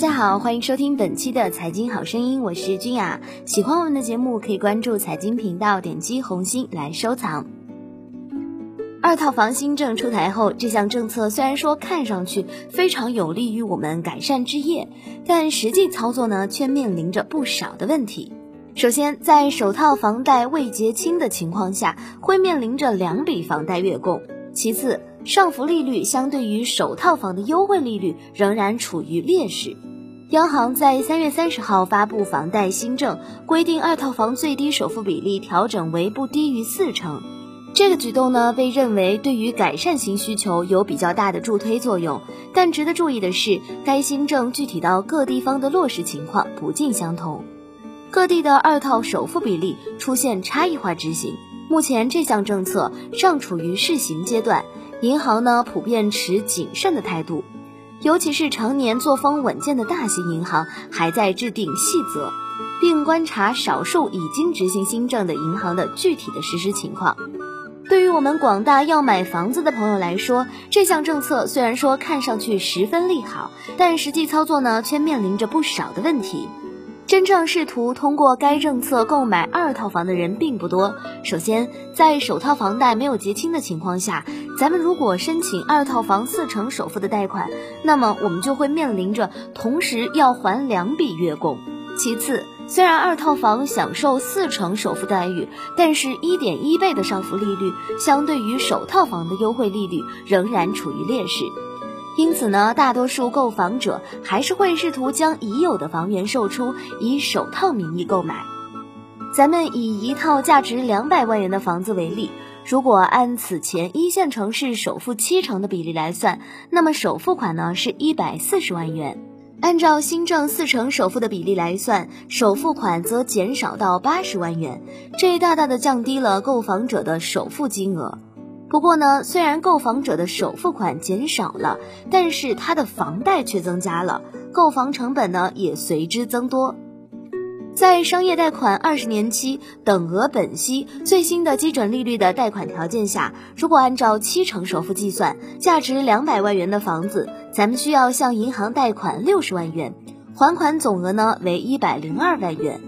大家好，欢迎收听本期的财经好声音，我是君雅。喜欢我们的节目，可以关注财经频道，点击红心来收藏。二套房新政出台后，这项政策虽然说看上去非常有利于我们改善置业，但实际操作呢，却面临着不少的问题。首先，在首套房贷未结清的情况下，会面临着两笔房贷月供。其次，上浮利率相对于首套房的优惠利率仍然处于劣势。央行在三月三十号发布房贷新政，规定二套房最低首付比例调整为不低于四成。这个举动呢，被认为对于改善型需求有比较大的助推作用。但值得注意的是，该新政具体到各地方的落实情况不尽相同。各地的二套首付比例出现差异化执行，目前这项政策尚处于试行阶段，银行呢普遍持谨慎的态度，尤其是常年作风稳健的大型银行还在制定细则，并观察少数已经执行新政的银行的具体的实施情况。对于我们广大要买房子的朋友来说，这项政策虽然说看上去十分利好，但实际操作呢却面临着不少的问题。真正试图通过该政策购买二套房的人并不多。首先，在首套房贷没有结清的情况下，咱们如果申请二套房四成首付的贷款，那么我们就会面临着同时要还两笔月供。其次，虽然二套房享受四成首付待遇，但是一点一倍的上浮利率，相对于首套房的优惠利率仍然处于劣势。因此呢，大多数购房者还是会试图将已有的房源售出，以首套名义购买。咱们以一套价值两百万元的房子为例，如果按此前一线城市首付七成的比例来算，那么首付款呢是一百四十万元。按照新政四成首付的比例来算，首付款则减少到八十万元，这大大的降低了购房者的首付金额。不过呢，虽然购房者的首付款减少了，但是他的房贷却增加了，购房成本呢也随之增多。在商业贷款二十年期等额本息最新的基准利率的贷款条件下，如果按照七成首付计算，价值两百万元的房子，咱们需要向银行贷款六十万元，还款总额呢为一百零二万元。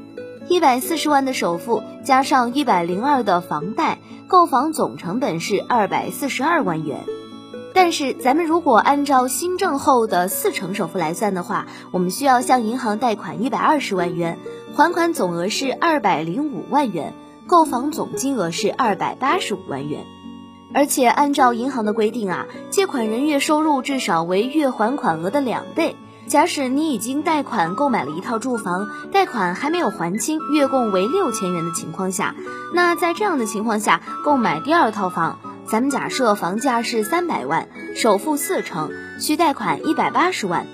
一百四十万的首付加上一百零二的房贷，购房总成本是二百四十二万元。但是，咱们如果按照新政后的四成首付来算的话，我们需要向银行贷款一百二十万元，还款总额是二百零五万元，购房总金额是二百八十五万元。而且，按照银行的规定啊，借款人月收入至少为月还款额的两倍。假使你已经贷款购买了一套住房，贷款还没有还清，月供为六千元的情况下，那在这样的情况下购买第二套房，咱们假设房价是三百万，首付四成，需贷款一百八十万。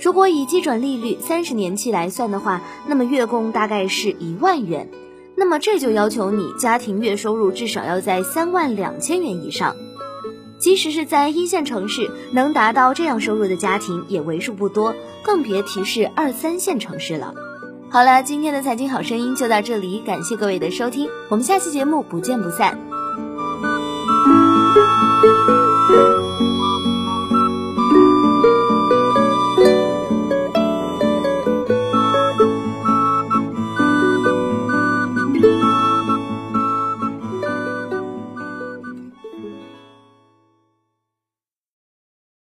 如果以基准利率三十年期来算的话，那么月供大概是一万元。那么这就要求你家庭月收入至少要在三万两千元以上。即使是在一线城市，能达到这样收入的家庭也为数不多，更别提是二三线城市了。好了，今天的财经好声音就到这里，感谢各位的收听，我们下期节目不见不散。